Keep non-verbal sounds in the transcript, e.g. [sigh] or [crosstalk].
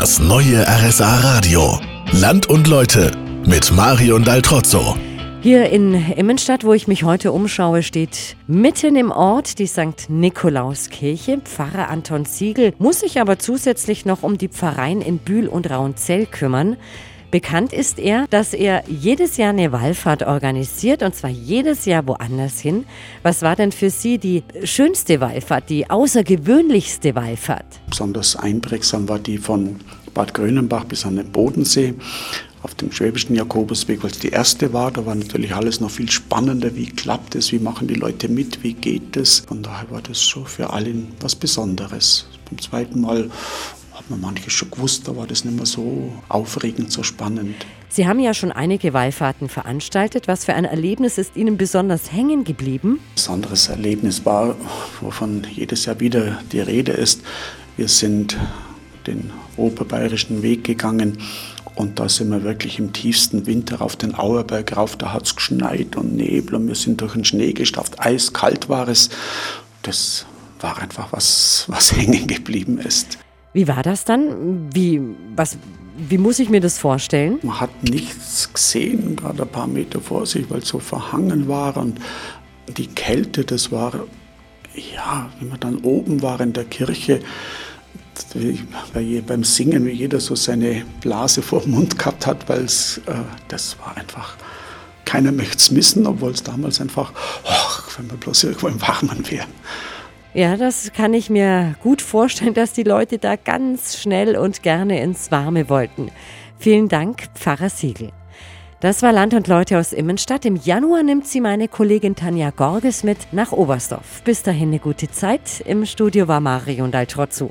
Das neue RSA Radio. Land und Leute mit Marion Daltrozzo. Hier in Immenstadt, wo ich mich heute umschaue, steht mitten im Ort die St. Nikolauskirche. Pfarrer Anton Siegel muss sich aber zusätzlich noch um die Pfarreien in Bühl und Rauenzell kümmern. Bekannt ist er, dass er jedes Jahr eine Wallfahrt organisiert und zwar jedes Jahr woanders hin. Was war denn für Sie die schönste Wallfahrt, die außergewöhnlichste Wallfahrt? Besonders einprägsam war die von Bad Grönenbach bis an den Bodensee auf dem schwäbischen Jakobusweg, weil es die erste war. Da war natürlich alles noch viel spannender. Wie klappt es? Wie machen die Leute mit? Wie geht es? Von daher war das schon für alle was Besonderes. Beim zweiten Mal man manches schon gewusst, da war das nicht mehr so aufregend, so spannend. Sie haben ja schon einige Wallfahrten veranstaltet. Was für ein Erlebnis ist Ihnen besonders hängen geblieben? Ein besonderes Erlebnis war, wovon jedes Jahr wieder die Rede ist. Wir sind den oberbayerischen Weg gegangen und da sind wir wirklich im tiefsten Winter auf den Auerberg rauf. Da hat es geschneit und Nebel und wir sind durch den Schnee gestafft. Eiskalt war es. Das war einfach was, was [laughs] hängen geblieben ist. Wie war das dann? Wie, was, wie muss ich mir das vorstellen? Man hat nichts gesehen, gerade ein paar Meter vor sich, weil es so verhangen war. Und die Kälte, das war, ja, wenn man dann oben war in der Kirche, beim Singen, wie jeder so seine Blase vor dem Mund gehabt hat, weil es, äh, das war einfach, keiner möchte es missen, obwohl es damals einfach, oh, wenn wir bloß irgendwo im Warmen wären. Ja, das kann ich mir gut vorstellen, dass die Leute da ganz schnell und gerne ins Warme wollten. Vielen Dank, Pfarrer Siegel. Das war Land und Leute aus Immenstadt. Im Januar nimmt sie meine Kollegin Tanja Gorges mit nach Oberstdorf. Bis dahin eine gute Zeit. Im Studio war Marion Daltrozzo.